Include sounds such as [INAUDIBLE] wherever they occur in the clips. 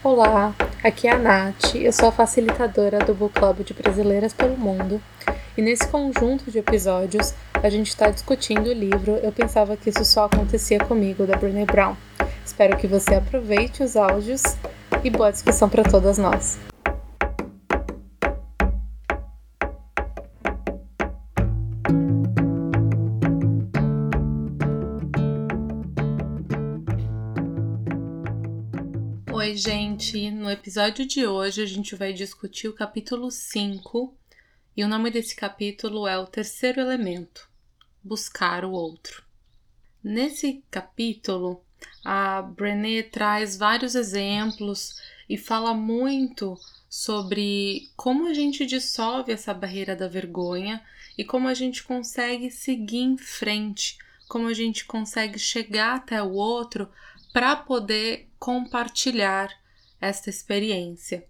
Olá, aqui é a Nath, eu sou a facilitadora do Book Club de Brasileiras pelo Mundo e nesse conjunto de episódios a gente está discutindo o livro Eu Pensava que Isso Só Acontecia Comigo, da Brené Brown. Espero que você aproveite os áudios e boa discussão para todas nós. Gente! No episódio de hoje a gente vai discutir o capítulo 5 e o nome desse capítulo é O Terceiro Elemento Buscar o Outro. Nesse capítulo, a Brené traz vários exemplos e fala muito sobre como a gente dissolve essa barreira da vergonha e como a gente consegue seguir em frente, como a gente consegue chegar até o outro para poder compartilhar esta experiência.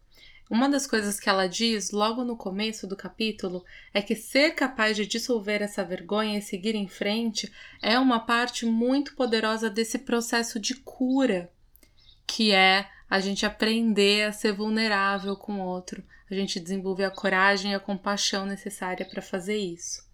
Uma das coisas que ela diz logo no começo do capítulo é que ser capaz de dissolver essa vergonha e seguir em frente é uma parte muito poderosa desse processo de cura, que é a gente aprender a ser vulnerável com o outro, a gente desenvolver a coragem e a compaixão necessária para fazer isso.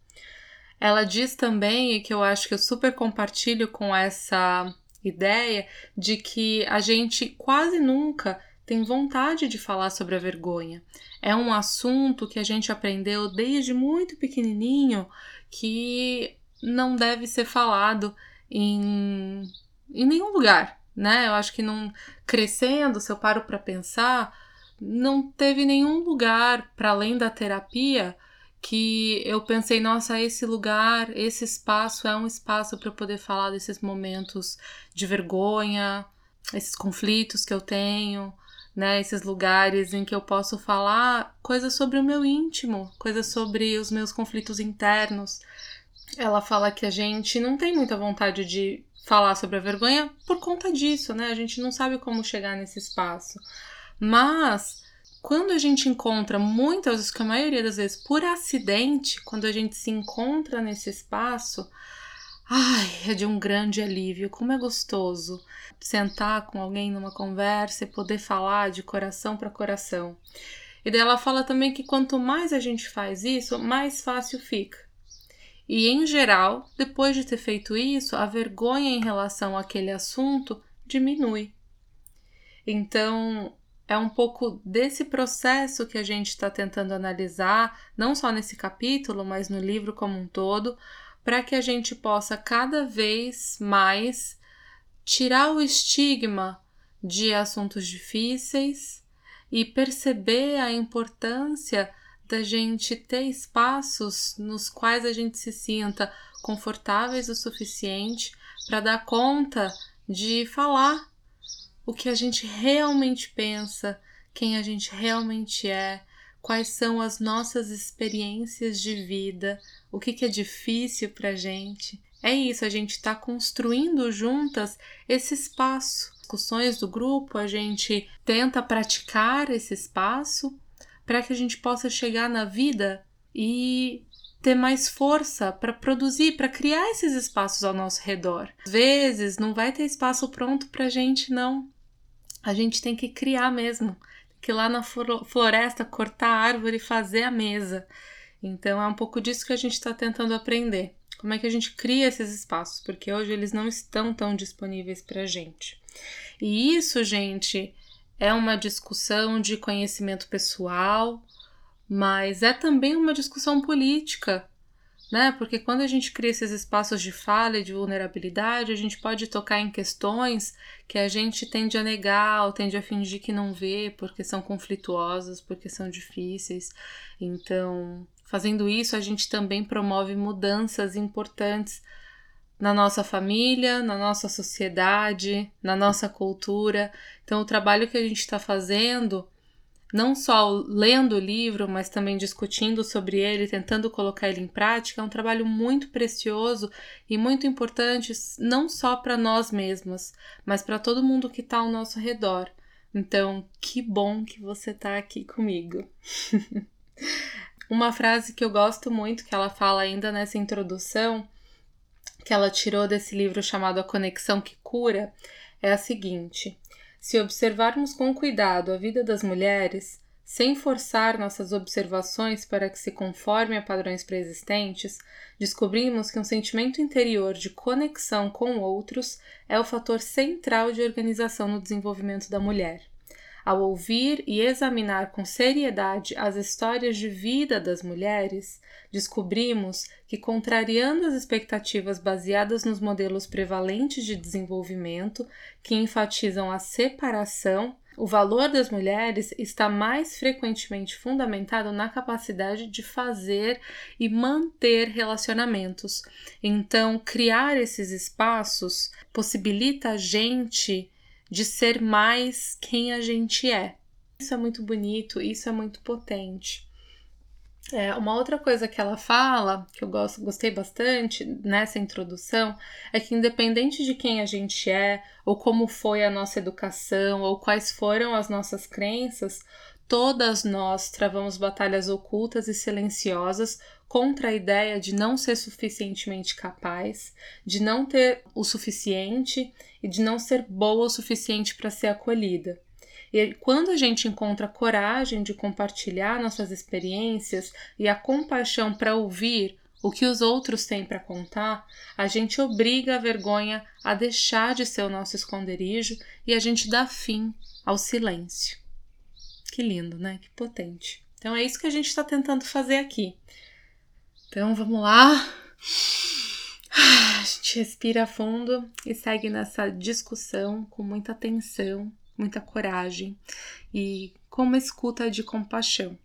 Ela diz também, e que eu acho que eu super compartilho com essa ideia de que a gente quase nunca tem vontade de falar sobre a vergonha. É um assunto que a gente aprendeu desde muito pequenininho que não deve ser falado em, em nenhum lugar, né? Eu acho que não crescendo, se eu paro para pensar, não teve nenhum lugar para além da terapia que eu pensei, nossa, esse lugar, esse espaço é um espaço para eu poder falar desses momentos de vergonha, esses conflitos que eu tenho, né? Esses lugares em que eu posso falar coisas sobre o meu íntimo, coisas sobre os meus conflitos internos. Ela fala que a gente não tem muita vontade de falar sobre a vergonha por conta disso, né? A gente não sabe como chegar nesse espaço. Mas quando a gente encontra, muitas vezes, que a maioria das vezes por acidente, quando a gente se encontra nesse espaço, ai, é de um grande alívio. Como é gostoso sentar com alguém numa conversa e poder falar de coração para coração. E daí ela fala também que quanto mais a gente faz isso, mais fácil fica. E em geral, depois de ter feito isso, a vergonha em relação àquele assunto diminui. Então, é um pouco desse processo que a gente está tentando analisar, não só nesse capítulo, mas no livro como um todo, para que a gente possa cada vez mais tirar o estigma de assuntos difíceis e perceber a importância da gente ter espaços nos quais a gente se sinta confortáveis o suficiente para dar conta de falar o que a gente realmente pensa, quem a gente realmente é, quais são as nossas experiências de vida, o que, que é difícil para gente. É isso, a gente está construindo juntas esse espaço. Discussões do grupo, a gente tenta praticar esse espaço para que a gente possa chegar na vida e ter mais força para produzir, para criar esses espaços ao nosso redor. Às vezes não vai ter espaço pronto para gente, não a gente tem que criar mesmo, que ir lá na floresta cortar a árvore e fazer a mesa. Então é um pouco disso que a gente está tentando aprender. Como é que a gente cria esses espaços? Porque hoje eles não estão tão disponíveis para a gente. E isso, gente, é uma discussão de conhecimento pessoal, mas é também uma discussão política né? Porque quando a gente cria esses espaços de fala e de vulnerabilidade, a gente pode tocar em questões que a gente tende a negar ou tende a fingir que não vê, porque são conflituosas, porque são difíceis. Então, fazendo isso, a gente também promove mudanças importantes na nossa família, na nossa sociedade, na nossa cultura. Então, o trabalho que a gente está fazendo não só lendo o livro, mas também discutindo sobre ele, tentando colocar ele em prática, é um trabalho muito precioso e muito importante, não só para nós mesmas, mas para todo mundo que está ao nosso redor. Então, que bom que você está aqui comigo. [LAUGHS] Uma frase que eu gosto muito, que ela fala ainda nessa introdução, que ela tirou desse livro chamado A Conexão que Cura, é a seguinte: Se observarmos com cuidado a vida das mulheres, sem forçar nossas observações para que se conforme a padrões preexistentes, descobrimos que um sentimento interior de conexão com outros é o fator central de organização no desenvolvimento da mulher. Ao ouvir e examinar com seriedade as histórias de vida das mulheres, descobrimos que, contrariando as expectativas baseadas nos modelos prevalentes de desenvolvimento, que enfatizam a separação, o valor das mulheres está mais frequentemente fundamentado na capacidade de fazer e manter relacionamentos. Então, criar esses espaços possibilita a gente de ser mais quem a gente é. Isso é muito bonito, isso é muito potente. É, uma outra coisa que ela fala, que eu gosto, gostei bastante nessa introdução, é que independente de quem a gente é, ou como foi a nossa educação, ou quais foram as nossas crenças, todas nós travamos batalhas ocultas e silenciosas contra a ideia de não ser suficientemente capaz, de não ter o suficiente e de não ser boa o suficiente para ser acolhida. E quando a gente encontra coragem de compartilhar nossas experiências e a compaixão para ouvir o que os outros têm para contar, a gente obriga a vergonha a deixar de ser o nosso esconderijo e a gente dá fim ao silêncio. Que lindo, né? Que potente. Então é isso que a gente está tentando fazer aqui. Então vamos lá. A gente respira fundo e segue nessa discussão com muita atenção muita coragem e com uma escuta de compaixão.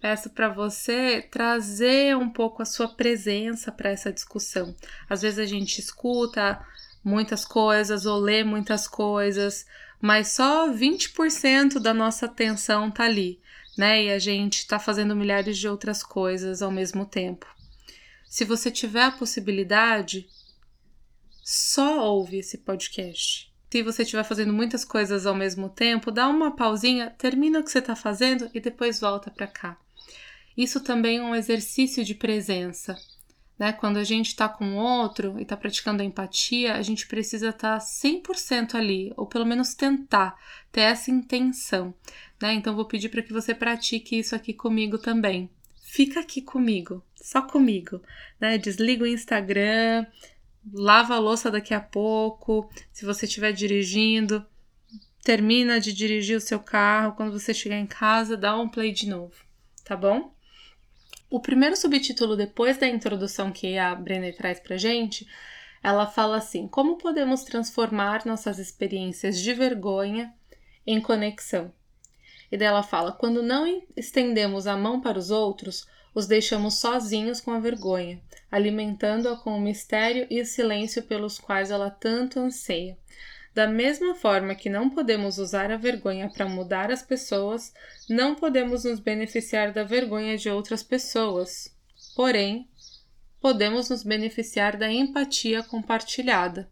Peço para você trazer um pouco a sua presença para essa discussão. Às vezes a gente escuta muitas coisas ou lê muitas coisas, mas só 20% da nossa atenção tá ali, né? E a gente está fazendo milhares de outras coisas ao mesmo tempo. Se você tiver a possibilidade, só ouve esse podcast se você estiver fazendo muitas coisas ao mesmo tempo, dá uma pausinha, termina o que você está fazendo e depois volta para cá. Isso também é um exercício de presença. Né? Quando a gente está com outro e está praticando a empatia, a gente precisa estar tá 100% ali, ou pelo menos tentar ter essa intenção. Né? Então, vou pedir para que você pratique isso aqui comigo também. Fica aqui comigo, só comigo. Né? Desliga o Instagram, lava a louça daqui a pouco, se você estiver dirigindo, termina de dirigir o seu carro, quando você chegar em casa, dá um play de novo, tá bom? O primeiro subtítulo depois da introdução que a Brené traz pra gente, ela fala assim: como podemos transformar nossas experiências de vergonha em conexão? E dela fala: quando não estendemos a mão para os outros, os deixamos sozinhos com a vergonha, alimentando-a com o mistério e o silêncio pelos quais ela tanto anseia. Da mesma forma que não podemos usar a vergonha para mudar as pessoas, não podemos nos beneficiar da vergonha de outras pessoas. Porém, podemos nos beneficiar da empatia compartilhada.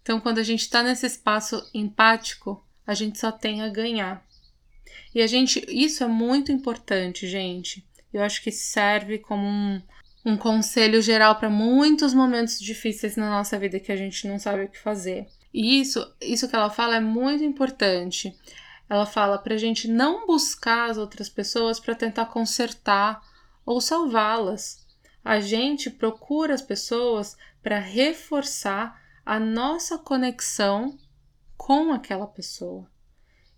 Então, quando a gente está nesse espaço empático, a gente só tem a ganhar. E a gente, isso é muito importante, gente. Eu acho que serve como um, um conselho geral para muitos momentos difíceis na nossa vida que a gente não sabe o que fazer. E isso, isso que ela fala é muito importante. Ela fala para a gente não buscar as outras pessoas para tentar consertar ou salvá-las. A gente procura as pessoas para reforçar a nossa conexão com aquela pessoa.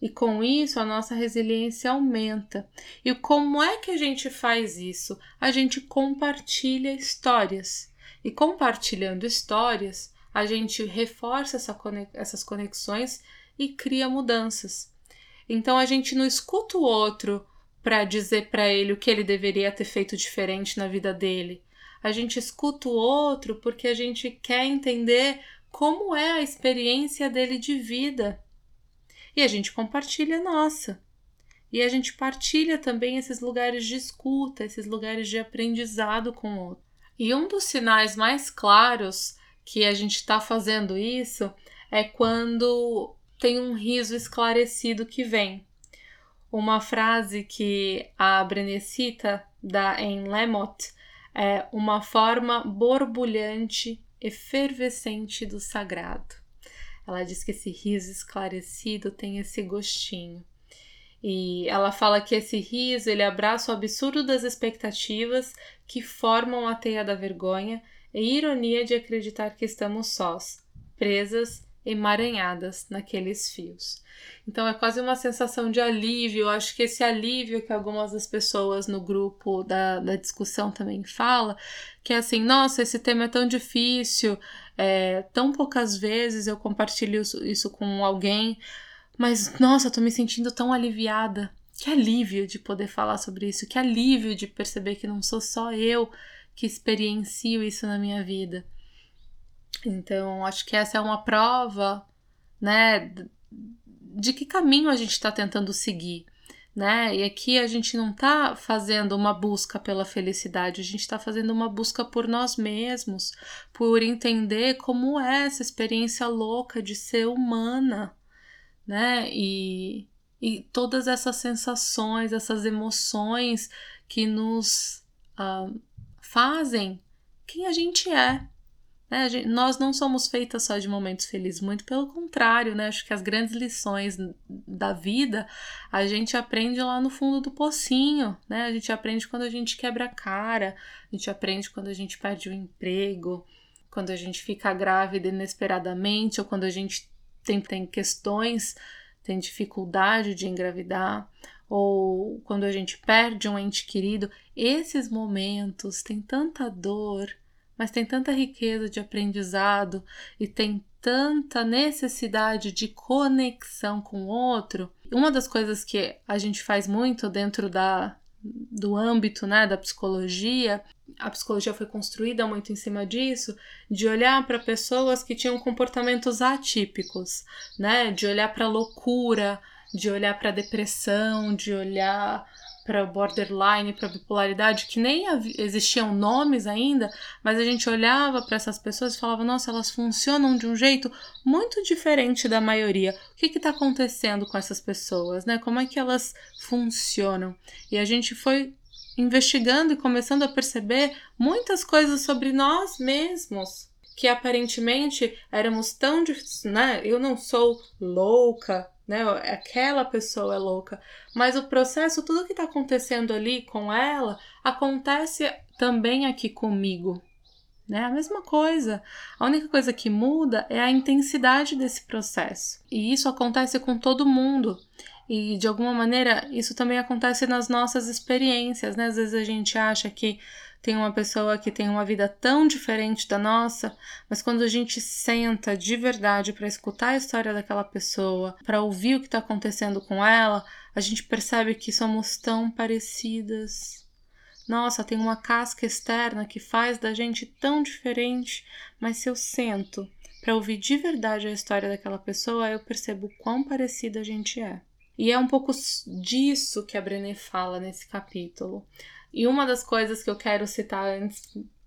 E com isso a nossa resiliência aumenta. E como é que a gente faz isso? A gente compartilha histórias. E compartilhando histórias, a gente reforça essa conex essas conexões e cria mudanças. Então a gente não escuta o outro para dizer para ele o que ele deveria ter feito diferente na vida dele. A gente escuta o outro porque a gente quer entender como é a experiência dele de vida e a gente compartilha a nossa. E a gente partilha também esses lugares de escuta, esses lugares de aprendizado com o outro. E um dos sinais mais claros que a gente está fazendo isso é quando tem um riso esclarecido que vem. Uma frase que a Brenecita dá em Lemot é uma forma borbulhante, efervescente do sagrado. Ela diz que esse riso esclarecido tem esse gostinho. E ela fala que esse riso ele abraça o absurdo das expectativas que formam a teia da vergonha e ironia de acreditar que estamos sós, presas emaranhadas naqueles fios. Então é quase uma sensação de alívio. Eu acho que esse alívio que algumas das pessoas no grupo da, da discussão também fala, que é assim, nossa, esse tema é tão difícil, é, tão poucas vezes eu compartilho isso, isso com alguém, mas nossa, eu tô me sentindo tão aliviada. Que alívio de poder falar sobre isso, que alívio de perceber que não sou só eu que experiencio isso na minha vida. Então, acho que essa é uma prova, né, de que caminho a gente está tentando seguir, né? E aqui a gente não está fazendo uma busca pela felicidade, a gente está fazendo uma busca por nós mesmos, por entender como é essa experiência louca de ser humana, né? E, e todas essas sensações, essas emoções que nos uh, fazem quem a gente é, né? Gente, nós não somos feitas só de momentos felizes, muito pelo contrário, né? Acho que as grandes lições da vida a gente aprende lá no fundo do pocinho, né? A gente aprende quando a gente quebra a cara, a gente aprende quando a gente perde o emprego, quando a gente fica grávida inesperadamente, ou quando a gente tem, tem questões, tem dificuldade de engravidar, ou quando a gente perde um ente querido. Esses momentos têm tanta dor mas tem tanta riqueza de aprendizado e tem tanta necessidade de conexão com o outro. Uma das coisas que a gente faz muito dentro da, do âmbito né, da psicologia, a psicologia foi construída muito em cima disso, de olhar para pessoas que tinham comportamentos atípicos, né, de olhar para loucura, de olhar para depressão, de olhar para borderline, para bipolaridade, que nem existiam nomes ainda, mas a gente olhava para essas pessoas e falava: nossa, elas funcionam de um jeito muito diferente da maioria. O que está acontecendo com essas pessoas, né? Como é que elas funcionam? E a gente foi investigando e começando a perceber muitas coisas sobre nós mesmos que aparentemente éramos tão, né? Eu não sou louca, né? Aquela pessoa é louca, mas o processo, tudo que está acontecendo ali com ela, acontece também aqui comigo, né? A mesma coisa. A única coisa que muda é a intensidade desse processo. E isso acontece com todo mundo. E de alguma maneira, isso também acontece nas nossas experiências, né? Às vezes a gente acha que tem uma pessoa que tem uma vida tão diferente da nossa, mas quando a gente senta de verdade para escutar a história daquela pessoa, para ouvir o que está acontecendo com ela, a gente percebe que somos tão parecidas. Nossa, tem uma casca externa que faz da gente tão diferente, mas se eu sento para ouvir de verdade a história daquela pessoa, eu percebo quão parecida a gente é. E é um pouco disso que a Brené fala nesse capítulo. E uma das coisas que eu quero citar antes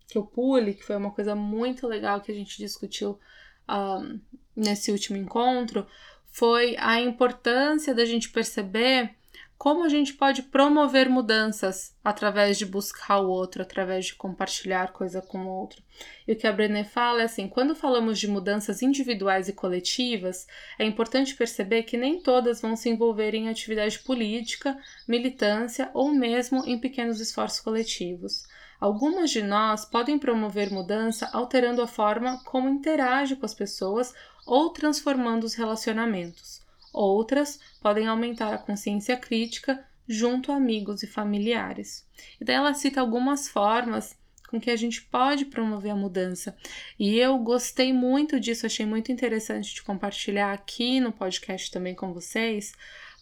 que eu pule, que foi uma coisa muito legal que a gente discutiu um, nesse último encontro, foi a importância da gente perceber como a gente pode promover mudanças através de buscar o outro, através de compartilhar coisa com o outro. E o que a Brené fala é assim: quando falamos de mudanças individuais e coletivas, é importante perceber que nem todas vão se envolver em atividade política, militância ou mesmo em pequenos esforços coletivos. Algumas de nós podem promover mudança alterando a forma como interage com as pessoas ou transformando os relacionamentos. Outras podem aumentar a consciência crítica junto a amigos e familiares. E daí ela cita algumas formas com que a gente pode promover a mudança. E eu gostei muito disso, achei muito interessante de compartilhar aqui no podcast também com vocês,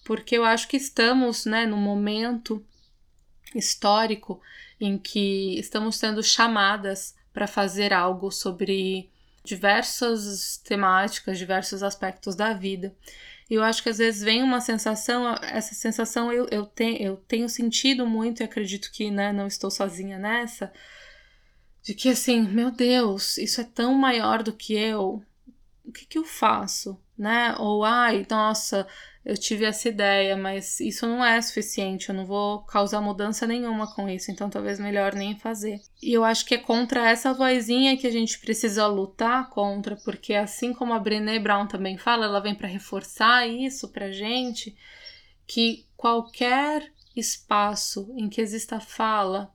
porque eu acho que estamos, né, num momento histórico em que estamos sendo chamadas para fazer algo sobre diversas temáticas, diversos aspectos da vida. Eu acho que às vezes vem uma sensação, essa sensação eu, eu, te, eu tenho sentido muito e acredito que né, não estou sozinha nessa, de que assim, meu Deus, isso é tão maior do que eu, o que, que eu faço? Né? Ou ai, nossa, eu tive essa ideia, mas isso não é suficiente, eu não vou causar mudança nenhuma com isso, então talvez melhor nem fazer. E eu acho que é contra essa vozinha que a gente precisa lutar contra, porque assim como a Brené Brown também fala, ela vem para reforçar isso pra gente, que qualquer espaço em que exista fala,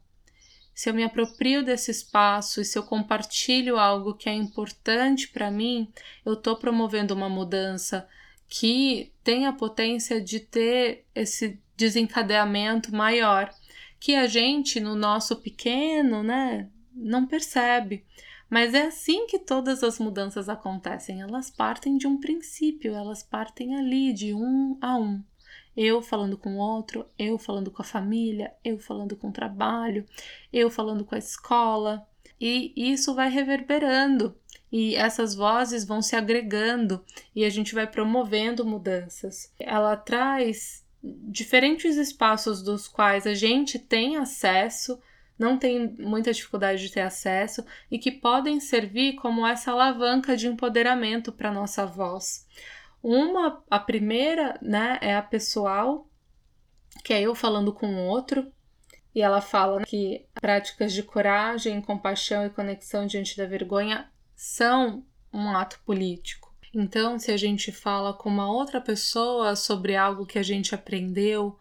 se eu me aproprio desse espaço e se eu compartilho algo que é importante para mim, eu estou promovendo uma mudança que tem a potência de ter esse desencadeamento maior, que a gente, no nosso pequeno, né, não percebe. Mas é assim que todas as mudanças acontecem. Elas partem de um princípio, elas partem ali, de um a um. Eu falando com o outro, eu falando com a família, eu falando com o trabalho, eu falando com a escola. E isso vai reverberando e essas vozes vão se agregando e a gente vai promovendo mudanças. Ela traz diferentes espaços dos quais a gente tem acesso, não tem muita dificuldade de ter acesso e que podem servir como essa alavanca de empoderamento para nossa voz. Uma, a primeira, né, é a pessoal, que é eu falando com o outro, e ela fala que práticas de coragem, compaixão e conexão diante da vergonha são um ato político. Então, se a gente fala com uma outra pessoa sobre algo que a gente aprendeu,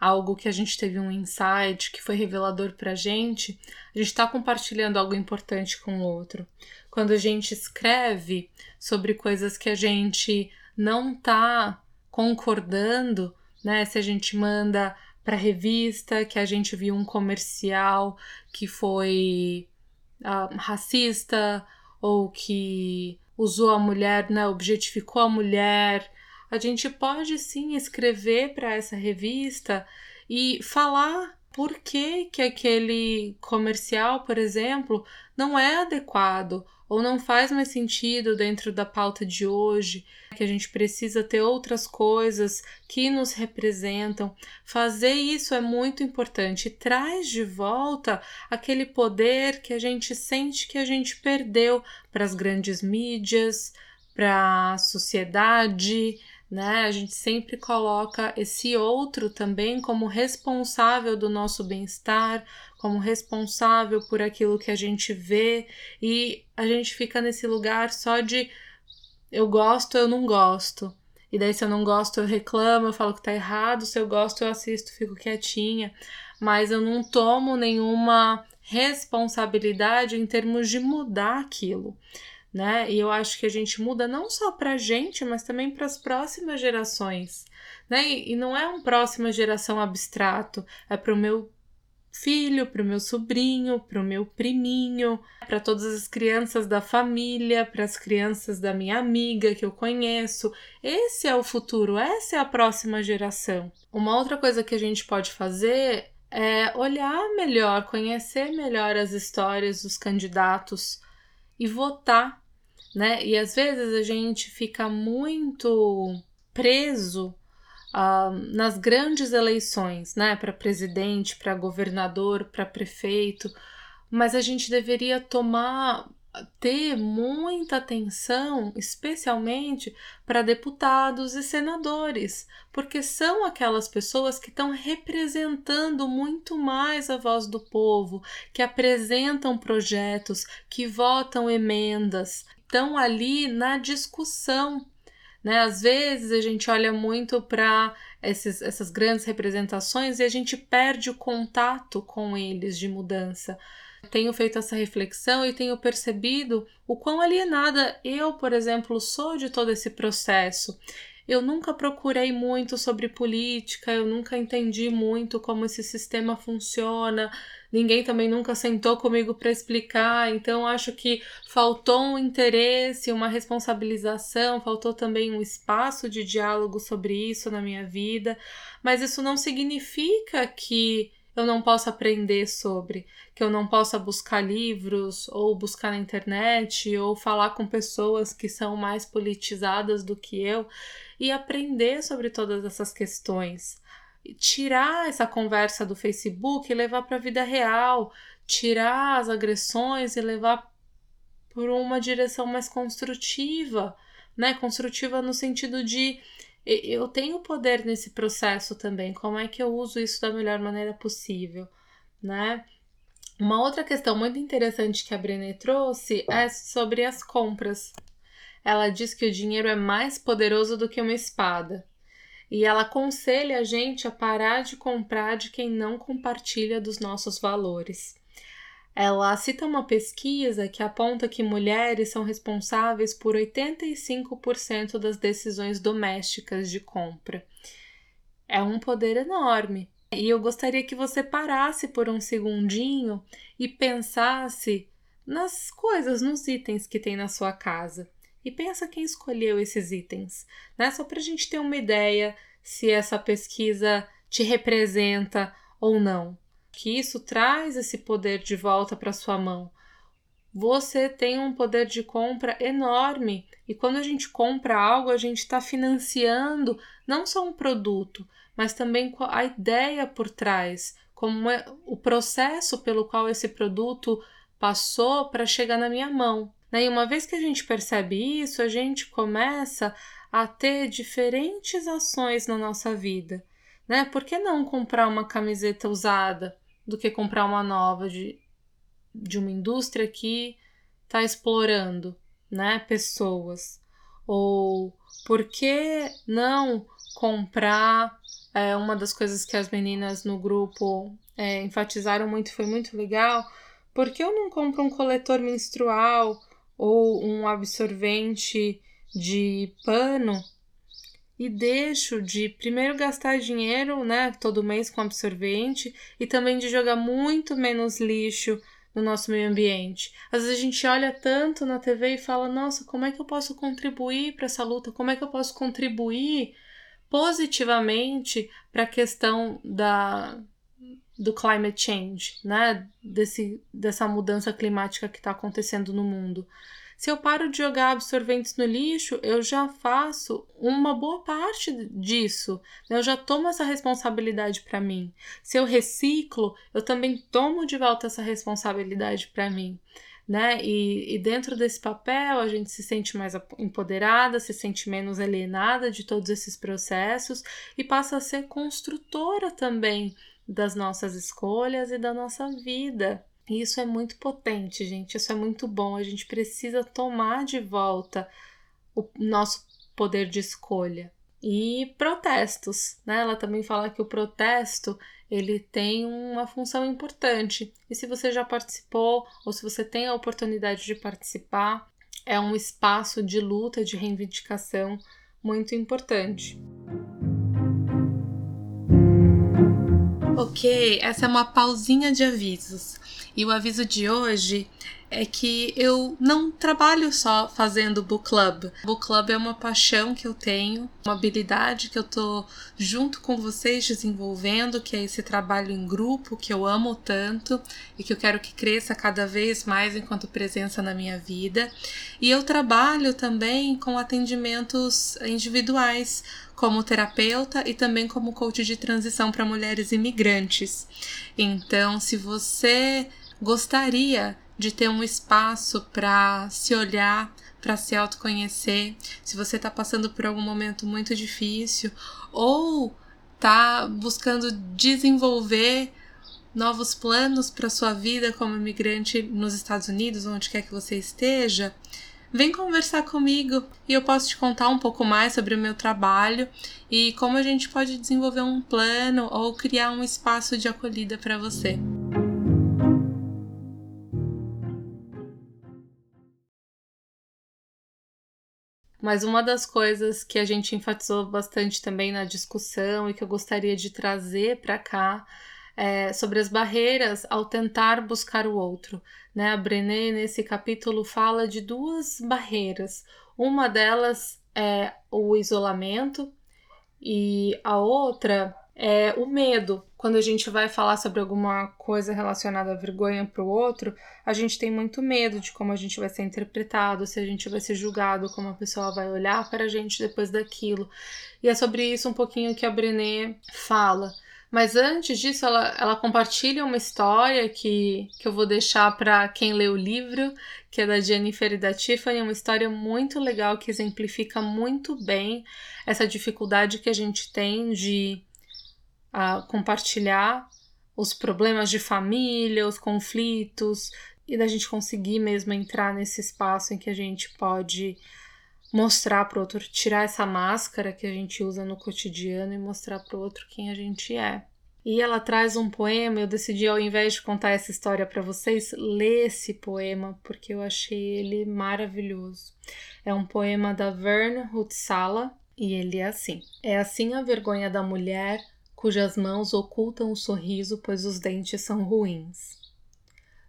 algo que a gente teve um insight que foi revelador para a gente, a gente está compartilhando algo importante com o outro. Quando a gente escreve sobre coisas que a gente não está concordando, né? Se a gente manda para revista que a gente viu um comercial que foi uh, racista ou que usou a mulher, né, objetificou a mulher. A gente pode sim escrever para essa revista e falar por que, que aquele comercial, por exemplo, não é adequado ou não faz mais sentido dentro da pauta de hoje, que a gente precisa ter outras coisas que nos representam. Fazer isso é muito importante, traz de volta aquele poder que a gente sente que a gente perdeu para as grandes mídias, para a sociedade, né? A gente sempre coloca esse outro também como responsável do nosso bem-estar, como responsável por aquilo que a gente vê e a gente fica nesse lugar só de eu gosto, eu não gosto. E daí, se eu não gosto, eu reclamo, eu falo que tá errado. Se eu gosto, eu assisto, fico quietinha. Mas eu não tomo nenhuma responsabilidade em termos de mudar aquilo né? E eu acho que a gente muda não só para a gente, mas também para as próximas gerações, né? E, e não é uma próxima geração abstrato, é para o meu filho, para o meu sobrinho, para o meu priminho, para todas as crianças da família, para as crianças da minha amiga que eu conheço. Esse é o futuro, essa é a próxima geração. Uma outra coisa que a gente pode fazer é olhar melhor, conhecer melhor as histórias dos candidatos e votar, né? E às vezes a gente fica muito preso uh, nas grandes eleições, né? Para presidente, para governador, para prefeito, mas a gente deveria tomar ter muita atenção, especialmente para deputados e senadores, porque são aquelas pessoas que estão representando muito mais a voz do povo, que apresentam projetos, que votam emendas, estão ali na discussão. Né? Às vezes a gente olha muito para essas grandes representações e a gente perde o contato com eles de mudança tenho feito essa reflexão e tenho percebido o quão alienada eu, por exemplo, sou de todo esse processo. Eu nunca procurei muito sobre política, eu nunca entendi muito como esse sistema funciona, ninguém também nunca sentou comigo para explicar, então acho que faltou um interesse, uma responsabilização, faltou também um espaço de diálogo sobre isso na minha vida, mas isso não significa que eu não posso aprender sobre, que eu não possa buscar livros ou buscar na internet ou falar com pessoas que são mais politizadas do que eu e aprender sobre todas essas questões. Tirar essa conversa do Facebook e levar para a vida real, tirar as agressões e levar por uma direção mais construtiva, né? Construtiva no sentido de eu tenho poder nesse processo também. Como é que eu uso isso da melhor maneira possível, né? Uma outra questão muito interessante que a Brené trouxe é sobre as compras. Ela diz que o dinheiro é mais poderoso do que uma espada. E ela aconselha a gente a parar de comprar de quem não compartilha dos nossos valores. Ela cita uma pesquisa que aponta que mulheres são responsáveis por 85% das decisões domésticas de compra. É um poder enorme. E eu gostaria que você parasse por um segundinho e pensasse nas coisas, nos itens que tem na sua casa. E pensa quem escolheu esses itens, né? Só para a gente ter uma ideia se essa pesquisa te representa ou não que isso traz esse poder de volta para sua mão. Você tem um poder de compra enorme e quando a gente compra algo, a gente está financiando não só um produto, mas também a ideia por trás, como é o processo pelo qual esse produto passou para chegar na minha mão. Né? E uma vez que a gente percebe isso, a gente começa a ter diferentes ações na nossa vida. Né? Por que não comprar uma camiseta usada? do que comprar uma nova de, de uma indústria que está explorando né, pessoas. Ou por que não comprar é, uma das coisas que as meninas no grupo é, enfatizaram muito, foi muito legal. Por que eu não compro um coletor menstrual ou um absorvente de pano e deixo de primeiro gastar dinheiro, né, todo mês com absorvente e também de jogar muito menos lixo no nosso meio ambiente. Às vezes a gente olha tanto na TV e fala: "Nossa, como é que eu posso contribuir para essa luta? Como é que eu posso contribuir positivamente para a questão da do climate change, né? Desse, dessa mudança climática que está acontecendo no mundo. Se eu paro de jogar absorventes no lixo, eu já faço uma boa parte disso. Eu já tomo essa responsabilidade para mim. Se eu reciclo, eu também tomo de volta essa responsabilidade para mim. Né? E, e, dentro desse papel a gente se sente mais empoderada, se sente menos alienada de todos esses processos e passa a ser construtora também das nossas escolhas e da nossa vida. E isso é muito potente, gente. Isso é muito bom. A gente precisa tomar de volta o nosso poder de escolha. E protestos, né? Ela também fala que o protesto ele tem uma função importante. E se você já participou ou se você tem a oportunidade de participar, é um espaço de luta, de reivindicação muito importante. Ok, essa é uma pausinha de avisos. E o aviso de hoje é que eu não trabalho só fazendo book club. Book club é uma paixão que eu tenho, uma habilidade que eu tô junto com vocês desenvolvendo, que é esse trabalho em grupo que eu amo tanto e que eu quero que cresça cada vez mais enquanto presença na minha vida. E eu trabalho também com atendimentos individuais, como terapeuta e também como coach de transição para mulheres imigrantes. Então, se você gostaria de ter um espaço para se olhar, para se autoconhecer, se você está passando por algum momento muito difícil ou está buscando desenvolver novos planos para sua vida como imigrante nos Estados Unidos, onde quer que você esteja, vem conversar comigo e eu posso te contar um pouco mais sobre o meu trabalho e como a gente pode desenvolver um plano ou criar um espaço de acolhida para você. Mas uma das coisas que a gente enfatizou bastante também na discussão e que eu gostaria de trazer para cá é sobre as barreiras ao tentar buscar o outro. Né? A Brené, nesse capítulo, fala de duas barreiras. Uma delas é o isolamento, e a outra é o medo. Quando a gente vai falar sobre alguma coisa relacionada à vergonha para o outro, a gente tem muito medo de como a gente vai ser interpretado, se a gente vai ser julgado, como a pessoa vai olhar para a gente depois daquilo. E é sobre isso um pouquinho que a Brené fala, Mas antes disso, ela, ela compartilha uma história que, que eu vou deixar para quem lê o livro, que é da Jennifer e da Tiffany, uma história muito legal que exemplifica muito bem essa dificuldade que a gente tem de uh, compartilhar os problemas de família, os conflitos, e da gente conseguir mesmo entrar nesse espaço em que a gente pode mostrar para o outro, tirar essa máscara que a gente usa no cotidiano e mostrar para o outro quem a gente é. E ela traz um poema, eu decidi ao invés de contar essa história para vocês, ler esse poema porque eu achei ele maravilhoso. É um poema da Vern Hutsala e ele é assim: É assim a vergonha da mulher cujas mãos ocultam o sorriso, pois os dentes são ruins.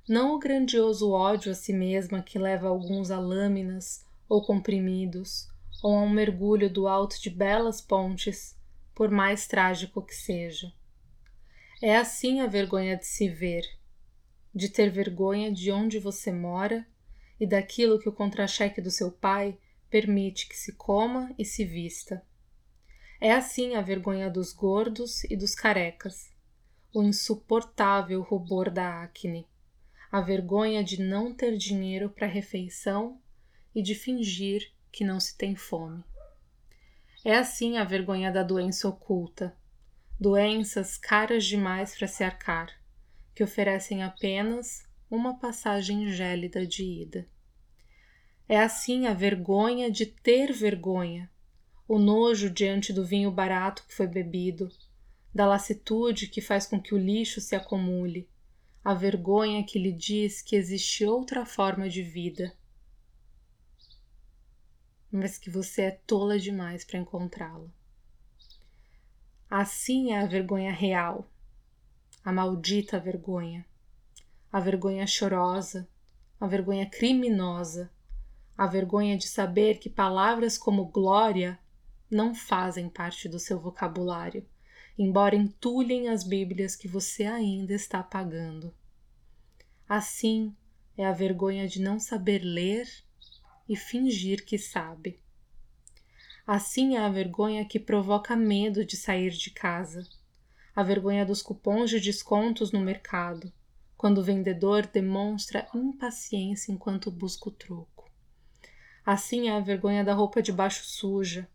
Não o grandioso ódio a si mesma que leva alguns a lâminas ou comprimidos, ou a um mergulho do alto de belas pontes, por mais trágico que seja. É assim a vergonha de se ver, de ter vergonha de onde você mora e daquilo que o contra-cheque do seu pai permite que se coma e se vista. É assim a vergonha dos gordos e dos carecas, o insuportável rubor da acne, a vergonha de não ter dinheiro para refeição e de fingir que não se tem fome. É assim a vergonha da doença oculta, doenças caras demais para se arcar, que oferecem apenas uma passagem gélida de ida. É assim a vergonha de ter vergonha, o nojo diante do vinho barato que foi bebido, da lassitude que faz com que o lixo se acumule, a vergonha que lhe diz que existe outra forma de vida, mas que você é tola demais para encontrá-la. Assim é a vergonha real, a maldita vergonha, a vergonha chorosa, a vergonha criminosa, a vergonha de saber que palavras como glória não fazem parte do seu vocabulário, embora entulhem as Bíblias que você ainda está pagando. Assim é a vergonha de não saber ler e fingir que sabe. Assim é a vergonha que provoca medo de sair de casa, a vergonha dos cupons de descontos no mercado, quando o vendedor demonstra impaciência enquanto busca o troco. Assim é a vergonha da roupa de baixo suja,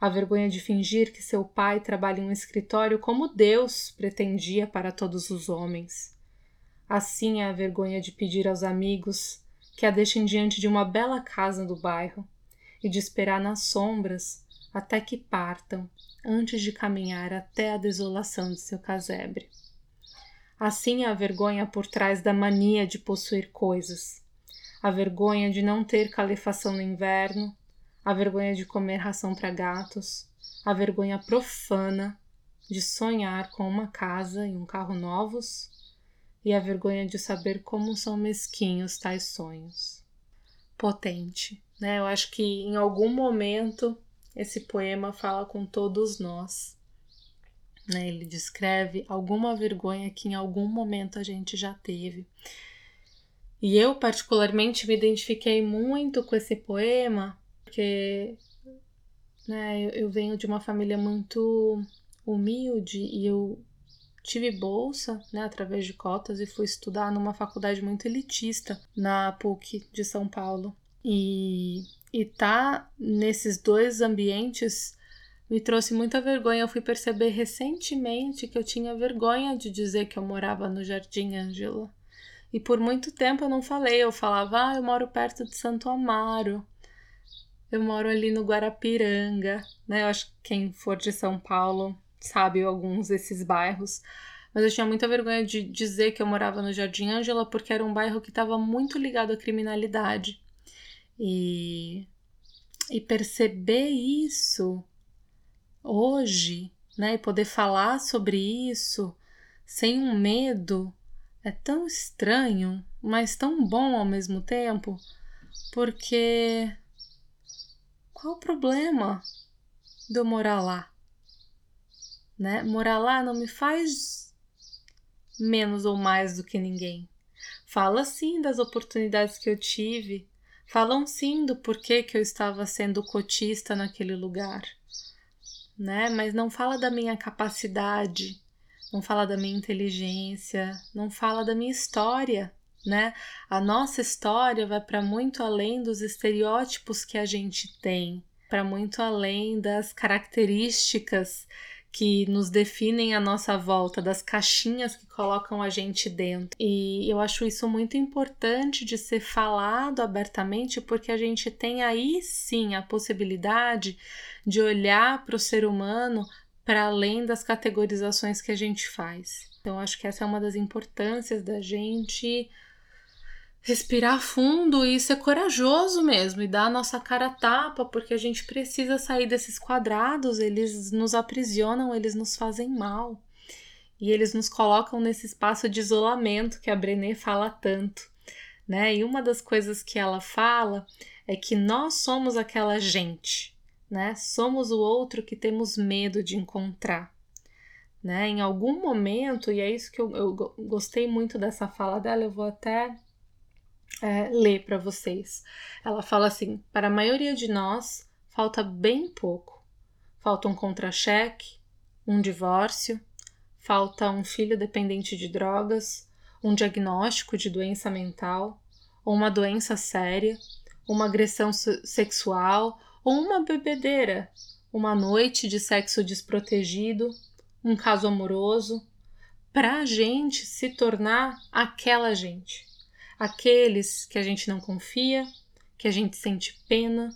a vergonha de fingir que seu pai trabalha em um escritório como Deus pretendia para todos os homens. Assim é a vergonha de pedir aos amigos que a deixem diante de uma bela casa do bairro e de esperar nas sombras até que partam antes de caminhar até a desolação de seu casebre. Assim é a vergonha por trás da mania de possuir coisas, a vergonha de não ter calefação no inverno, a vergonha de comer ração para gatos, a vergonha profana de sonhar com uma casa e um carro novos e a vergonha de saber como são mesquinhos tais sonhos. Potente, né? Eu acho que em algum momento esse poema fala com todos nós. Né? Ele descreve alguma vergonha que em algum momento a gente já teve. E eu, particularmente, me identifiquei muito com esse poema porque né, eu, eu venho de uma família muito humilde e eu tive bolsa, né, através de cotas e fui estudar numa faculdade muito elitista na PUC de São Paulo. E e tá nesses dois ambientes me trouxe muita vergonha. Eu fui perceber recentemente que eu tinha vergonha de dizer que eu morava no Jardim Ângela. E por muito tempo eu não falei, eu falava, ah, eu moro perto de Santo Amaro. Eu moro ali no Guarapiranga, né? Eu acho que quem for de São Paulo sabe alguns desses bairros. Mas eu tinha muita vergonha de dizer que eu morava no Jardim Ângela porque era um bairro que estava muito ligado à criminalidade. E, e perceber isso hoje, né? E poder falar sobre isso sem um medo é tão estranho, mas tão bom ao mesmo tempo, porque qual o problema de eu morar lá? Né? Morar lá não me faz menos ou mais do que ninguém. Fala sim das oportunidades que eu tive, falam sim do porquê que eu estava sendo cotista naquele lugar, né? Mas não fala da minha capacidade, não fala da minha inteligência, não fala da minha história, né? A nossa história vai para muito além dos estereótipos que a gente tem, para muito além das características que nos definem a nossa volta, das caixinhas que colocam a gente dentro. E eu acho isso muito importante de ser falado abertamente, porque a gente tem aí sim a possibilidade de olhar para o ser humano para além das categorizações que a gente faz. Então, acho que essa é uma das importâncias da gente respirar fundo e ser corajoso mesmo e dar a nossa cara tapa, porque a gente precisa sair desses quadrados, eles nos aprisionam, eles nos fazem mal. E eles nos colocam nesse espaço de isolamento que a Brené fala tanto, né? E uma das coisas que ela fala é que nós somos aquela gente, né? Somos o outro que temos medo de encontrar. Né? Em algum momento, e é isso que eu, eu gostei muito dessa fala dela, eu vou até é, ler para vocês. Ela fala assim: para a maioria de nós, falta bem pouco. Falta um contra-cheque, um divórcio, falta um filho dependente de drogas, um diagnóstico de doença mental, ou uma doença séria, uma agressão sexual ou uma bebedeira, uma noite de sexo desprotegido, um caso amoroso, para a gente se tornar aquela gente aqueles que a gente não confia, que a gente sente pena,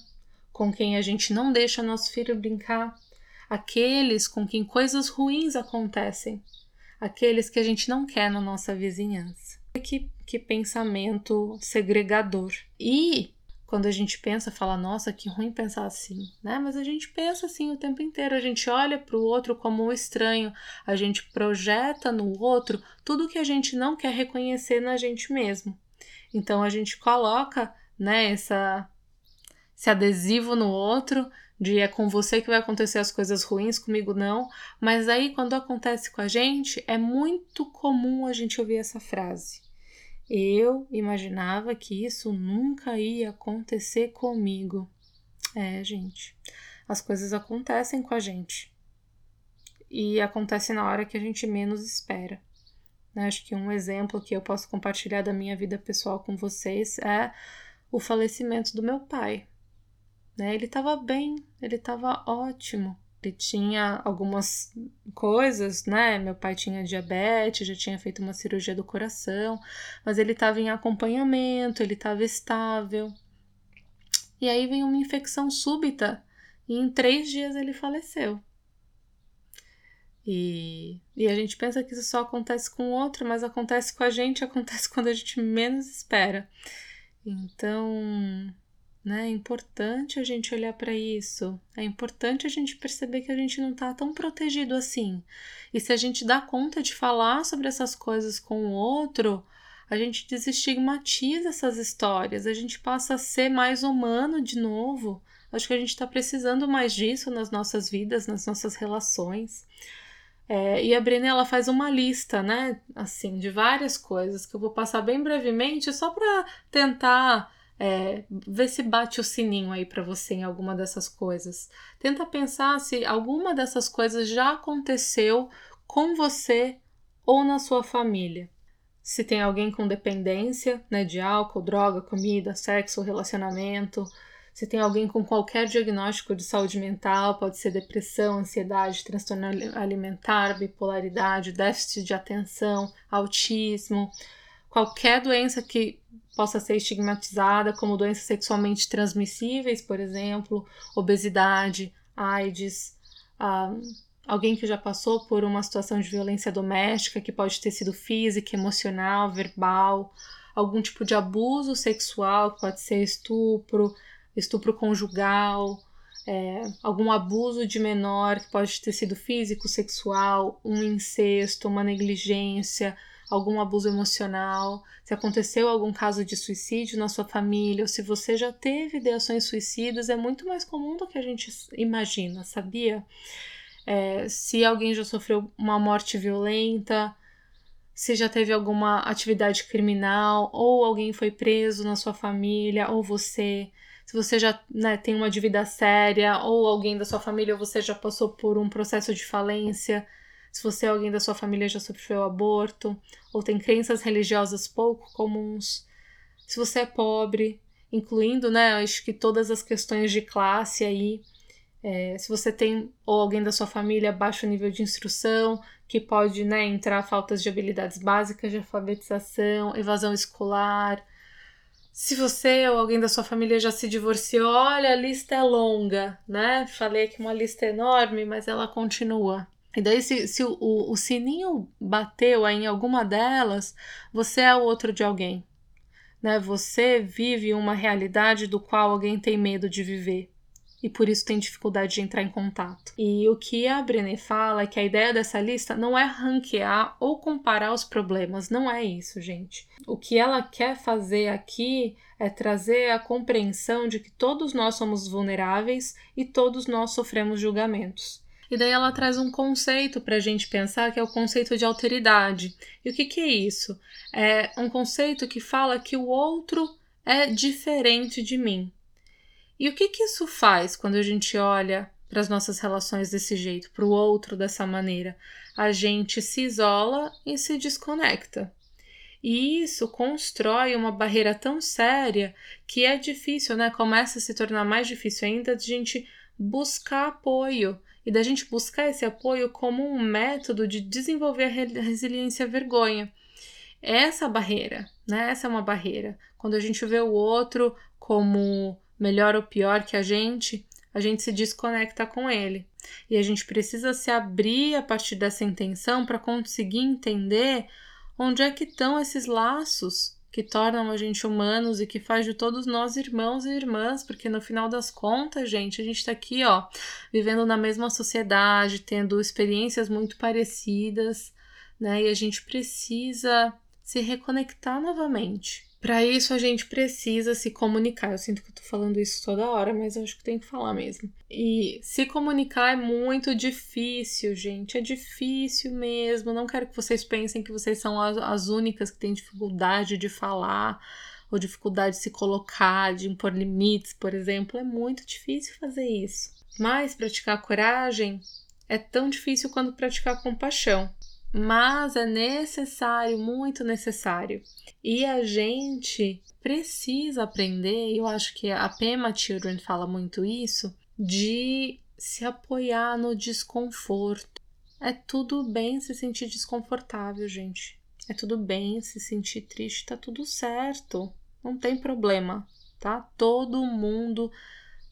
com quem a gente não deixa nosso filho brincar, aqueles com quem coisas ruins acontecem, aqueles que a gente não quer na nossa vizinhança. Que, que pensamento segregador. E quando a gente pensa, fala, nossa, que ruim pensar assim, né? Mas a gente pensa assim o tempo inteiro, a gente olha para o outro como um estranho, a gente projeta no outro tudo que a gente não quer reconhecer na gente mesmo. Então a gente coloca, né, essa, esse adesivo no outro de é com você que vai acontecer as coisas ruins, comigo não. Mas aí quando acontece com a gente, é muito comum a gente ouvir essa frase. Eu imaginava que isso nunca ia acontecer comigo. É, gente, as coisas acontecem com a gente. E acontece na hora que a gente menos espera. Né? Acho que um exemplo que eu posso compartilhar da minha vida pessoal com vocês é o falecimento do meu pai. Né? Ele estava bem, ele estava ótimo. Ele tinha algumas coisas, né? Meu pai tinha diabetes, já tinha feito uma cirurgia do coração, mas ele estava em acompanhamento, ele estava estável. E aí vem uma infecção súbita e em três dias ele faleceu. E, e a gente pensa que isso só acontece com o outro, mas acontece com a gente, [LAUGHS] acontece quando a gente menos espera. Então, né, é importante a gente olhar para isso. É importante a gente perceber que a gente não está tão protegido assim. E se a gente dá conta de falar sobre essas coisas com o outro, a gente desestigmatiza essas histórias, a gente passa a ser mais humano de novo. Acho que a gente está precisando mais disso nas nossas vidas, nas nossas relações. É, e a Brené ela faz uma lista, né, assim, de várias coisas que eu vou passar bem brevemente, só para tentar é, ver se bate o sininho aí para você em alguma dessas coisas. Tenta pensar se alguma dessas coisas já aconteceu com você ou na sua família. Se tem alguém com dependência, né, de álcool, droga, comida, sexo, relacionamento, se tem alguém com qualquer diagnóstico de saúde mental, pode ser depressão, ansiedade, transtorno alimentar, bipolaridade, déficit de atenção, autismo, qualquer doença que possa ser estigmatizada, como doenças sexualmente transmissíveis, por exemplo, obesidade, AIDS, ah, alguém que já passou por uma situação de violência doméstica, que pode ter sido física, emocional, verbal, algum tipo de abuso sexual, pode ser estupro, estupro conjugal, é, algum abuso de menor que pode ter sido físico, sexual, um incesto, uma negligência, algum abuso emocional, se aconteceu algum caso de suicídio na sua família, ou se você já teve ideações suicidas, é muito mais comum do que a gente imagina, sabia? É, se alguém já sofreu uma morte violenta, se já teve alguma atividade criminal, ou alguém foi preso na sua família, ou você se você já né, tem uma dívida séria ou alguém da sua família ou você já passou por um processo de falência, se você é alguém da sua família já sofreu aborto, ou tem crenças religiosas pouco comuns, se você é pobre, incluindo, né, acho que todas as questões de classe aí, é, se você tem ou alguém da sua família baixo nível de instrução, que pode né, entrar faltas de habilidades básicas de alfabetização, evasão escolar. Se você ou alguém da sua família já se divorciou, olha, a lista é longa, né? Falei que uma lista é enorme, mas ela continua. E daí, se, se o, o, sininho bateu em alguma delas, você é o outro de alguém. Né? Você vive uma realidade do qual alguém tem medo de viver e por isso tem dificuldade de entrar em contato. E o que a Brené fala é que a ideia dessa lista não é ranquear ou comparar os problemas, não é isso, gente. O que ela quer fazer aqui é trazer a compreensão de que todos nós somos vulneráveis e todos nós sofremos julgamentos. E daí ela traz um conceito para a gente pensar que é o conceito de alteridade. E o que, que é isso? É um conceito que fala que o outro é diferente de mim. E o que, que isso faz quando a gente olha para as nossas relações desse jeito, para o outro dessa maneira? A gente se isola e se desconecta. E isso constrói uma barreira tão séria que é difícil, né? Começa a se tornar mais difícil ainda de a gente buscar apoio e da gente buscar esse apoio como um método de desenvolver a resiliência à vergonha. Essa barreira, né? Essa é uma barreira. Quando a gente vê o outro como melhor ou pior que a gente, a gente se desconecta com ele. E a gente precisa se abrir a partir dessa intenção para conseguir entender onde é que estão esses laços que tornam a gente humanos e que faz de todos nós irmãos e irmãs, porque no final das contas, gente, a gente está aqui, ó, vivendo na mesma sociedade, tendo experiências muito parecidas, né? E a gente precisa se reconectar novamente. Para isso a gente precisa se comunicar. Eu sinto que eu tô falando isso toda hora, mas eu acho que tem que falar mesmo. E se comunicar é muito difícil, gente. É difícil mesmo. Não quero que vocês pensem que vocês são as, as únicas que têm dificuldade de falar ou dificuldade de se colocar, de impor limites, por exemplo. É muito difícil fazer isso. Mas praticar coragem é tão difícil quanto praticar compaixão mas é necessário, muito necessário. E a gente precisa aprender, eu acho que a Pema Children fala muito isso, de se apoiar no desconforto. É tudo bem se sentir desconfortável, gente. É tudo bem se sentir triste, tá tudo certo. Não tem problema, tá? Todo mundo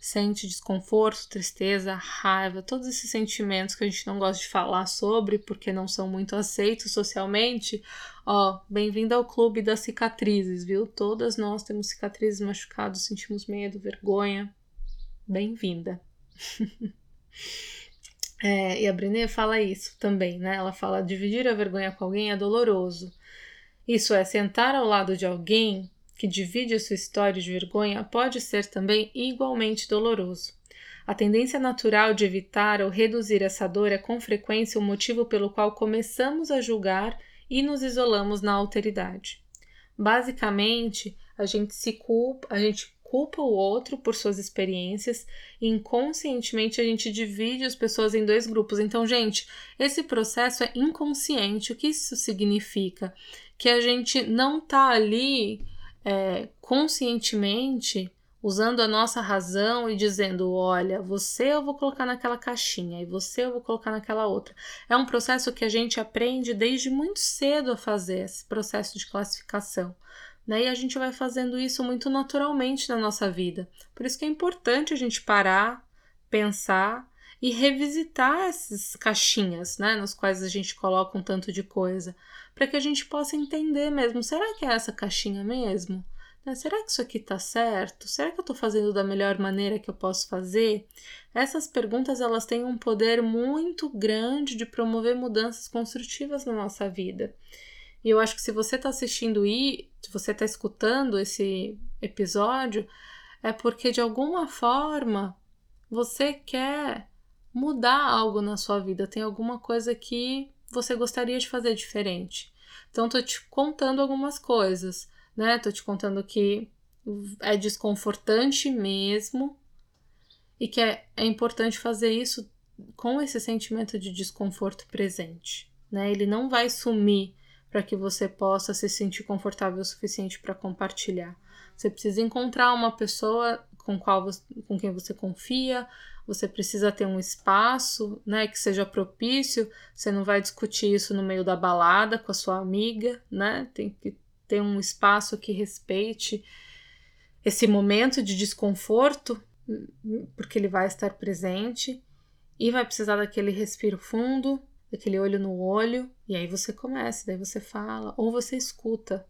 sente desconforto, tristeza, raiva, todos esses sentimentos que a gente não gosta de falar sobre porque não são muito aceitos socialmente, ó, bem-vindo ao clube das cicatrizes, viu? Todas nós temos cicatrizes machucadas, sentimos medo, vergonha. Bem-vinda. [LAUGHS] é, e a Brené fala isso também, né? Ela fala dividir a vergonha com alguém é doloroso. Isso é sentar ao lado de alguém que divide a sua história de vergonha pode ser também igualmente doloroso. A tendência natural de evitar ou reduzir essa dor é com frequência o motivo pelo qual começamos a julgar e nos isolamos na alteridade. Basicamente, a gente se culpa, a gente culpa o outro por suas experiências e inconscientemente a gente divide as pessoas em dois grupos. Então, gente, esse processo é inconsciente. O que isso significa? Que a gente não tá ali é, conscientemente usando a nossa razão e dizendo: olha, você eu vou colocar naquela caixinha e você eu vou colocar naquela outra. É um processo que a gente aprende desde muito cedo a fazer, esse processo de classificação. Né? E a gente vai fazendo isso muito naturalmente na nossa vida. Por isso que é importante a gente parar, pensar e revisitar essas caixinhas, né, nas quais a gente coloca um tanto de coisa, para que a gente possa entender mesmo, será que é essa caixinha mesmo? Né? Será que isso aqui está certo? Será que eu estou fazendo da melhor maneira que eu posso fazer? Essas perguntas elas têm um poder muito grande de promover mudanças construtivas na nossa vida. E eu acho que se você está assistindo e se você está escutando esse episódio, é porque de alguma forma você quer mudar algo na sua vida, tem alguma coisa que você gostaria de fazer diferente. Então, tô te contando algumas coisas, né? Tô te contando que é desconfortante mesmo e que é, é importante fazer isso com esse sentimento de desconforto presente, né? Ele não vai sumir para que você possa se sentir confortável o suficiente para compartilhar. Você precisa encontrar uma pessoa com, qual você, com quem você confia, você precisa ter um espaço, né, que seja propício. Você não vai discutir isso no meio da balada com a sua amiga, né? Tem que ter um espaço que respeite esse momento de desconforto, porque ele vai estar presente e vai precisar daquele respiro fundo, daquele olho no olho, e aí você começa, daí você fala, ou você escuta,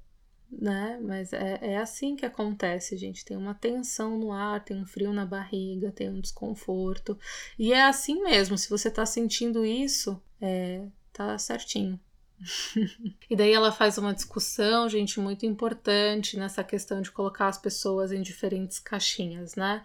né? Mas é, é assim que acontece, gente. Tem uma tensão no ar, tem um frio na barriga, tem um desconforto. E é assim mesmo, se você tá sentindo isso, é, tá certinho. [LAUGHS] e daí ela faz uma discussão, gente, muito importante nessa questão de colocar as pessoas em diferentes caixinhas, né?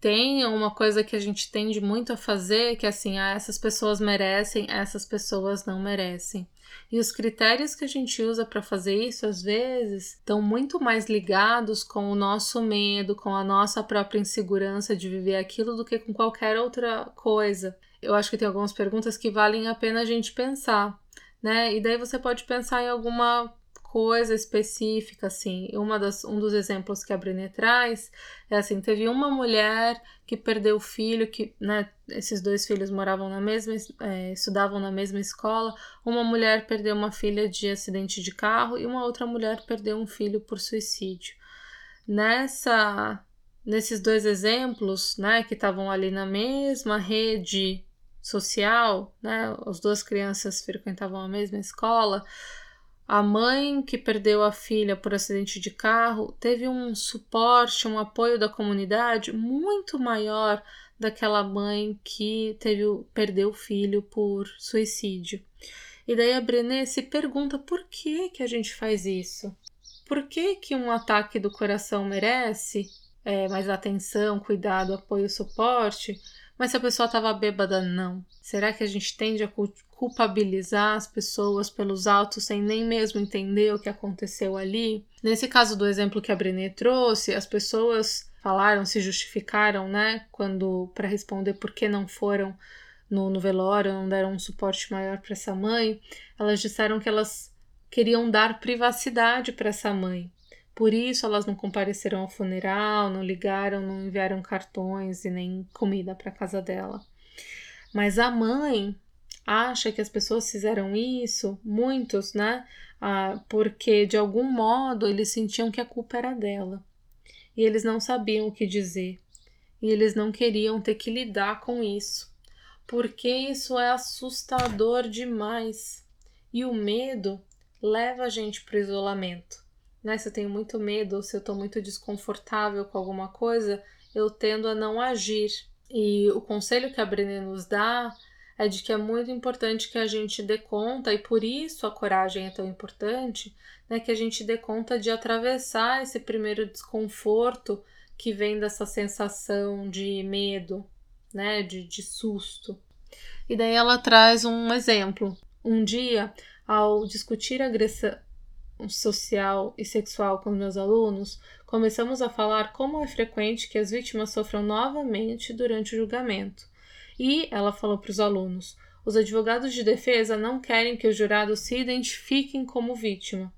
Tem uma coisa que a gente tende muito a fazer, que é assim, ah, essas pessoas merecem, essas pessoas não merecem. E os critérios que a gente usa para fazer isso, às vezes, estão muito mais ligados com o nosso medo, com a nossa própria insegurança de viver aquilo do que com qualquer outra coisa. Eu acho que tem algumas perguntas que valem a pena a gente pensar né? E daí você pode pensar em alguma coisa específica, assim. Uma das, um dos exemplos que a Brené traz é assim: teve uma mulher que perdeu o filho, que, né, esses dois filhos moravam na mesma, é, estudavam na mesma escola. Uma mulher perdeu uma filha de acidente de carro e uma outra mulher perdeu um filho por suicídio. Nessa, nesses dois exemplos, né, que estavam ali na mesma rede social, né? As duas crianças frequentavam a mesma escola. A mãe que perdeu a filha por acidente de carro teve um suporte, um apoio da comunidade muito maior daquela mãe que teve perdeu o filho por suicídio. E daí a Brené se pergunta por que que a gente faz isso? Por que que um ataque do coração merece é, mais atenção, cuidado, apoio, suporte? Mas se a pessoa estava bêbada, não. Será que a gente tende a culpabilizar as pessoas pelos autos sem nem mesmo entender o que aconteceu ali? Nesse caso do exemplo que a Brené trouxe, as pessoas falaram, se justificaram, né, quando para responder por que não foram no, no velório, não deram um suporte maior para essa mãe, elas disseram que elas queriam dar privacidade para essa mãe. Por isso elas não compareceram ao funeral, não ligaram, não enviaram cartões e nem comida para casa dela. Mas a mãe acha que as pessoas fizeram isso, muitos, né? Ah, porque de algum modo eles sentiam que a culpa era dela. E eles não sabiam o que dizer. E eles não queriam ter que lidar com isso. Porque isso é assustador demais. E o medo leva a gente para o isolamento né? Se eu tenho muito medo, se eu estou muito desconfortável com alguma coisa, eu tendo a não agir. E o conselho que a Brené nos dá é de que é muito importante que a gente dê conta, e por isso a coragem é tão importante, né? Que a gente dê conta de atravessar esse primeiro desconforto que vem dessa sensação de medo, né? De, de susto. E daí ela traz um exemplo. Um dia, ao discutir agressão, social e sexual com meus alunos, começamos a falar como é frequente que as vítimas sofram novamente durante o julgamento. E ela falou para os alunos: os advogados de defesa não querem que os jurados se identifiquem como vítima,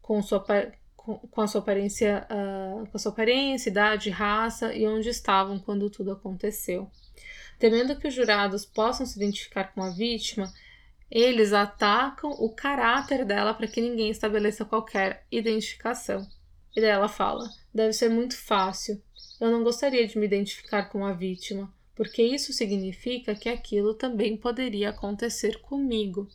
com, sua, com, a sua aparência, uh, com a sua aparência, idade, raça e onde estavam quando tudo aconteceu. Temendo que os jurados possam se identificar com a vítima, eles atacam o caráter dela para que ninguém estabeleça qualquer identificação. E daí ela fala: deve ser muito fácil. Eu não gostaria de me identificar com a vítima, porque isso significa que aquilo também poderia acontecer comigo.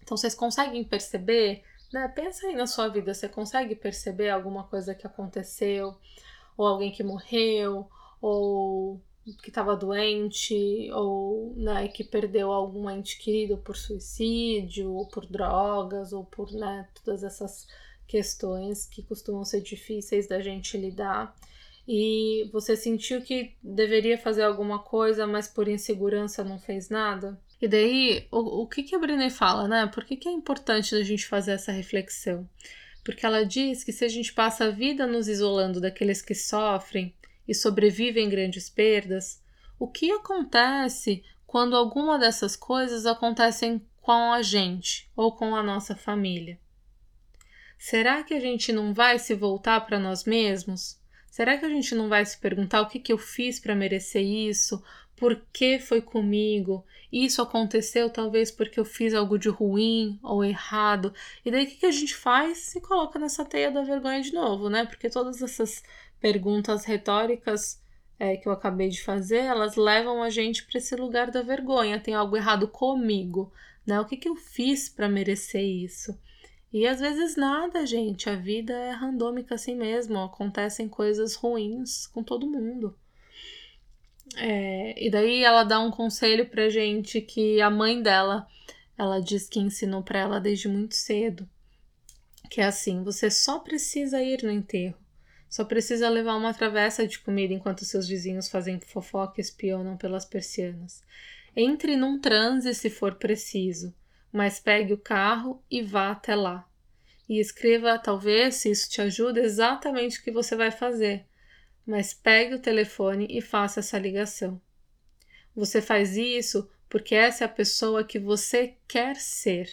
Então vocês conseguem perceber, né? Pensa aí na sua vida, você consegue perceber alguma coisa que aconteceu, ou alguém que morreu, ou que estava doente ou né, que perdeu algum ente querido por suicídio ou por drogas ou por né, todas essas questões que costumam ser difíceis da gente lidar e você sentiu que deveria fazer alguma coisa, mas por insegurança não fez nada? E daí, o, o que, que a Brené fala, né? Por que, que é importante a gente fazer essa reflexão? Porque ela diz que se a gente passa a vida nos isolando daqueles que sofrem, e sobrevivem grandes perdas, o que acontece quando alguma dessas coisas acontecem com a gente ou com a nossa família? Será que a gente não vai se voltar para nós mesmos? Será que a gente não vai se perguntar o que, que eu fiz para merecer isso? Por que foi comigo? Isso aconteceu talvez porque eu fiz algo de ruim ou errado. E daí o que, que a gente faz? Se coloca nessa teia da vergonha de novo, né? Porque todas essas perguntas retóricas é, que eu acabei de fazer, elas levam a gente para esse lugar da vergonha. Tem algo errado comigo, né? O que, que eu fiz para merecer isso? E às vezes nada, gente. A vida é randômica assim mesmo. Acontecem coisas ruins com todo mundo. É, e daí ela dá um conselho pra gente que a mãe dela, ela diz que ensinou pra ela desde muito cedo. Que é assim, você só precisa ir no enterro. Só precisa levar uma travessa de comida enquanto seus vizinhos fazem fofoca e espionam pelas persianas. Entre num transe se for preciso, mas pegue o carro e vá até lá. E escreva, talvez, se isso te ajuda, exatamente o que você vai fazer. Mas pegue o telefone e faça essa ligação. Você faz isso porque essa é a pessoa que você quer ser.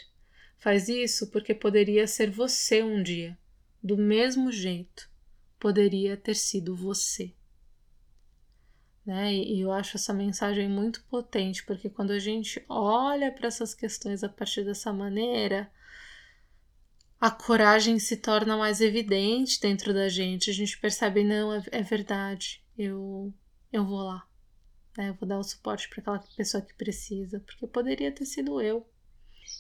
Faz isso porque poderia ser você um dia, do mesmo jeito poderia ter sido você. Né? E eu acho essa mensagem muito potente, porque quando a gente olha para essas questões a partir dessa maneira, a coragem se torna mais evidente dentro da gente. A gente percebe, não, é, é verdade, eu, eu vou lá. Né? Eu vou dar o suporte para aquela pessoa que precisa, porque poderia ter sido eu.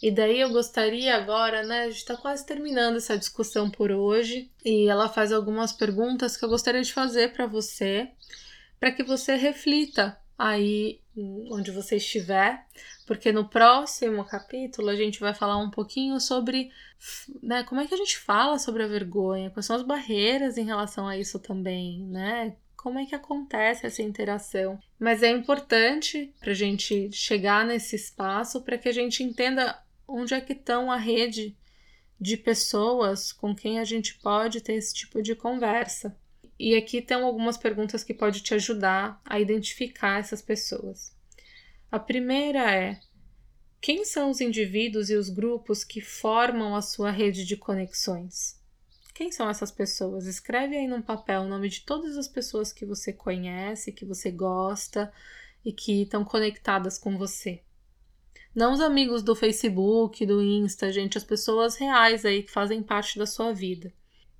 E daí eu gostaria agora, né? A gente está quase terminando essa discussão por hoje e ela faz algumas perguntas que eu gostaria de fazer para você, para que você reflita aí onde você estiver, porque no próximo capítulo a gente vai falar um pouquinho sobre né, como é que a gente fala sobre a vergonha, quais são as barreiras em relação a isso também, né? Como é que acontece essa interação? Mas é importante para a gente chegar nesse espaço para que a gente entenda onde é que estão a rede de pessoas com quem a gente pode ter esse tipo de conversa. E aqui tem algumas perguntas que pode te ajudar a identificar essas pessoas. A primeira é: quem são os indivíduos e os grupos que formam a sua rede de conexões? Quem são essas pessoas? Escreve aí num papel o nome de todas as pessoas que você conhece, que você gosta e que estão conectadas com você. Não os amigos do Facebook, do Insta, gente, as pessoas reais aí que fazem parte da sua vida.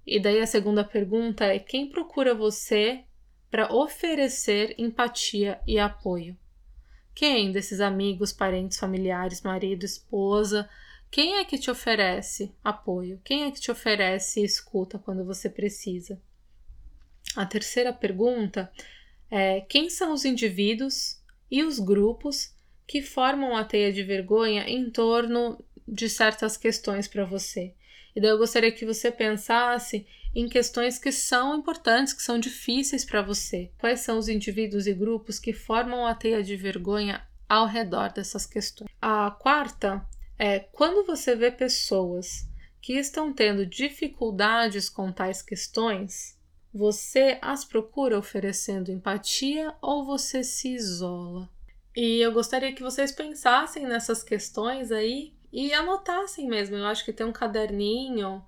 E daí a segunda pergunta é: quem procura você para oferecer empatia e apoio? Quem desses amigos, parentes, familiares, marido, esposa, quem é que te oferece apoio? Quem é que te oferece escuta quando você precisa? A terceira pergunta é: quem são os indivíduos e os grupos que formam a teia de vergonha em torno de certas questões para você. E daí eu gostaria que você pensasse em questões que são importantes, que são difíceis para você. Quais são os indivíduos e grupos que formam a teia de vergonha ao redor dessas questões? A quarta é quando você vê pessoas que estão tendo dificuldades com tais questões, você as procura oferecendo empatia ou você se isola? E eu gostaria que vocês pensassem nessas questões aí e anotassem mesmo. Eu acho que ter um caderninho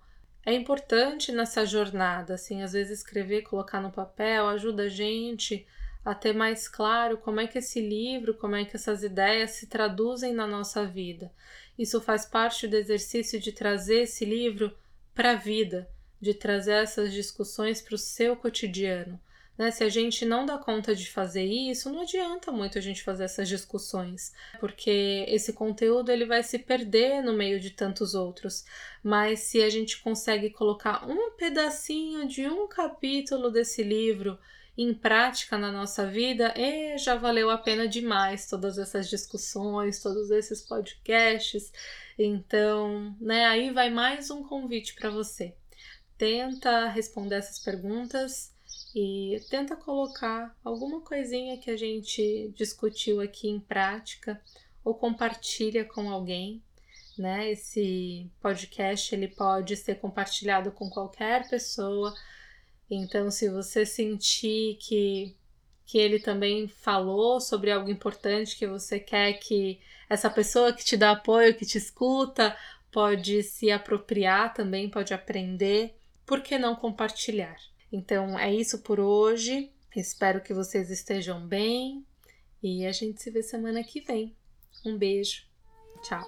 é importante nessa jornada, assim, às vezes escrever, colocar no papel ajuda a gente a ter mais claro como é que esse livro, como é que essas ideias se traduzem na nossa vida. Isso faz parte do exercício de trazer esse livro para a vida, de trazer essas discussões para o seu cotidiano. Né? Se a gente não dá conta de fazer isso, não adianta muito a gente fazer essas discussões, porque esse conteúdo ele vai se perder no meio de tantos outros. Mas se a gente consegue colocar um pedacinho de um capítulo desse livro em prática na nossa vida, e já valeu a pena demais todas essas discussões, todos esses podcasts. Então, né, aí vai mais um convite para você. Tenta responder essas perguntas e tenta colocar alguma coisinha que a gente discutiu aqui em prática ou compartilha com alguém, né? Esse podcast ele pode ser compartilhado com qualquer pessoa. Então, se você sentir que que ele também falou sobre algo importante que você quer que essa pessoa que te dá apoio, que te escuta, pode se apropriar também, pode aprender. Por que não compartilhar? Então é isso por hoje. Espero que vocês estejam bem e a gente se vê semana que vem. Um beijo. Tchau.